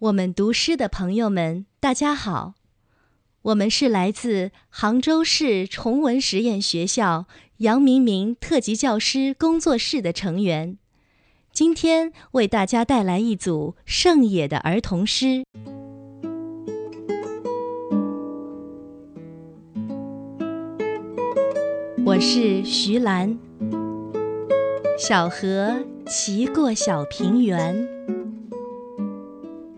我们读诗的朋友们，大家好，我们是来自杭州市崇文实验学校杨明明特级教师工作室的成员，今天为大家带来一组盛野的儿童诗。我是徐兰，小河骑过小平原。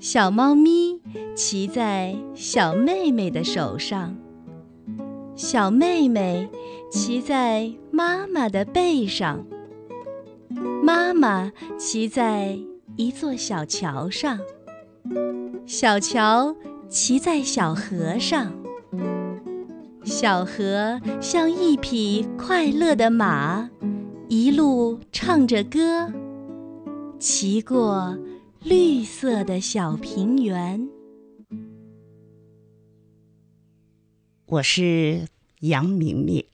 小猫咪骑在小妹妹的手上，小妹妹骑在妈妈的背上，妈妈骑在一座小桥上，小桥骑在小河上，小河像一匹快乐的马，一路唱着歌，骑过。绿色的小平原。我是杨明明，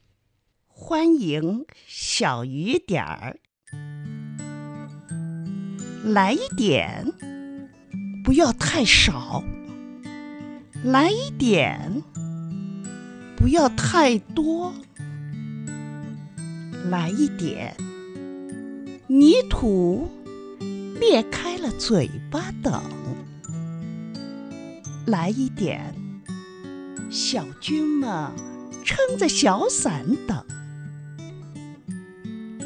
欢迎小雨点儿来一点，不要太少；来一点，不要太多；来一点，泥土。裂开了嘴巴等，来一点，小军们撑着小伞等，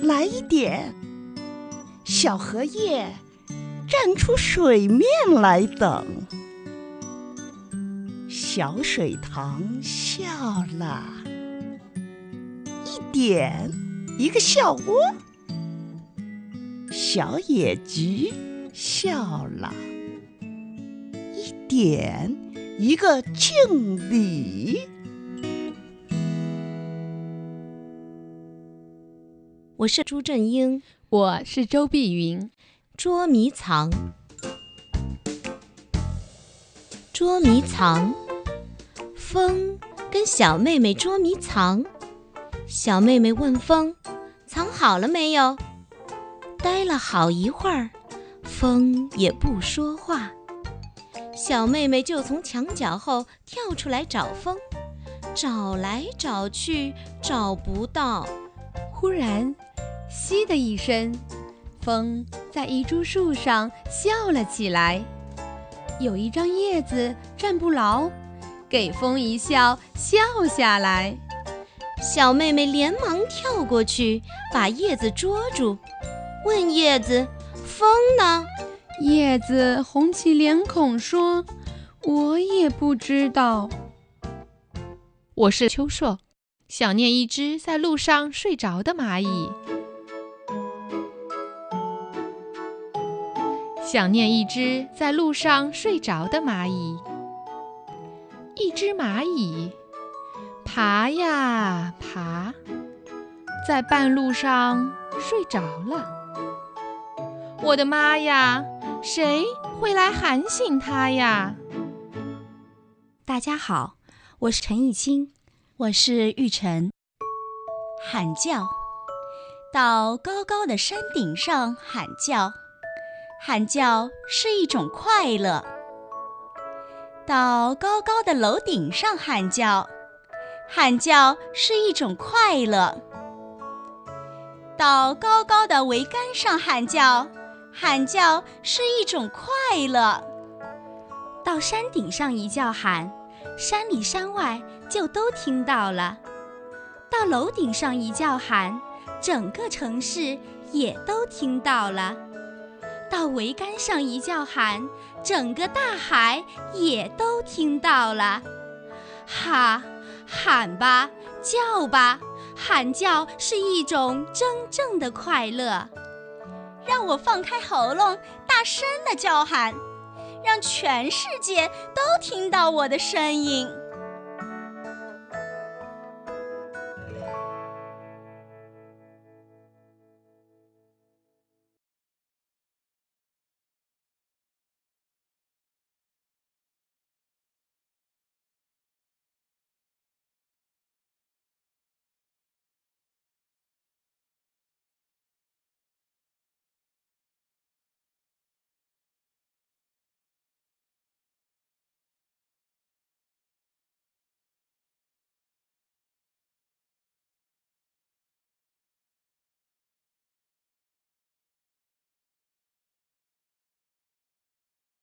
来一点，小荷叶站出水面来等，小水塘笑了，一点一个笑窝。小野菊笑了，一点一个敬礼。我是朱振英，我是周碧云。捉迷藏，捉迷藏，风跟小妹妹捉迷藏。小妹妹问风：“藏好了没有？”待了好一会儿，风也不说话。小妹妹就从墙角后跳出来找风，找来找去找不到。忽然，窸的一声，风在一株树上笑了起来。有一张叶子站不牢，给风一笑，笑下来。小妹妹连忙跳过去，把叶子捉住。问叶子：“风呢？”叶子红起脸孔说：“我也不知道。”我是秋硕，想念一只在路上睡着的蚂蚁。想念一只在路上睡着的蚂蚁。一只蚂蚁爬呀爬，在半路上睡着了。我的妈呀！谁会来喊醒他呀？大家好，我是陈艺清，我是玉晨。喊叫，到高高的山顶上喊叫，喊叫是一种快乐；到高高的楼顶上喊叫，喊叫是一种快乐；到高高的桅杆上喊叫。喊叫是一种快乐。到山顶上一叫喊，山里山外就都听到了；到楼顶上一叫喊，整个城市也都听到了；到桅杆上一叫喊，整个大海也都听到了。哈，喊吧，叫吧，喊叫是一种真正的快乐。让我放开喉咙，大声的叫喊，让全世界都听到我的声音。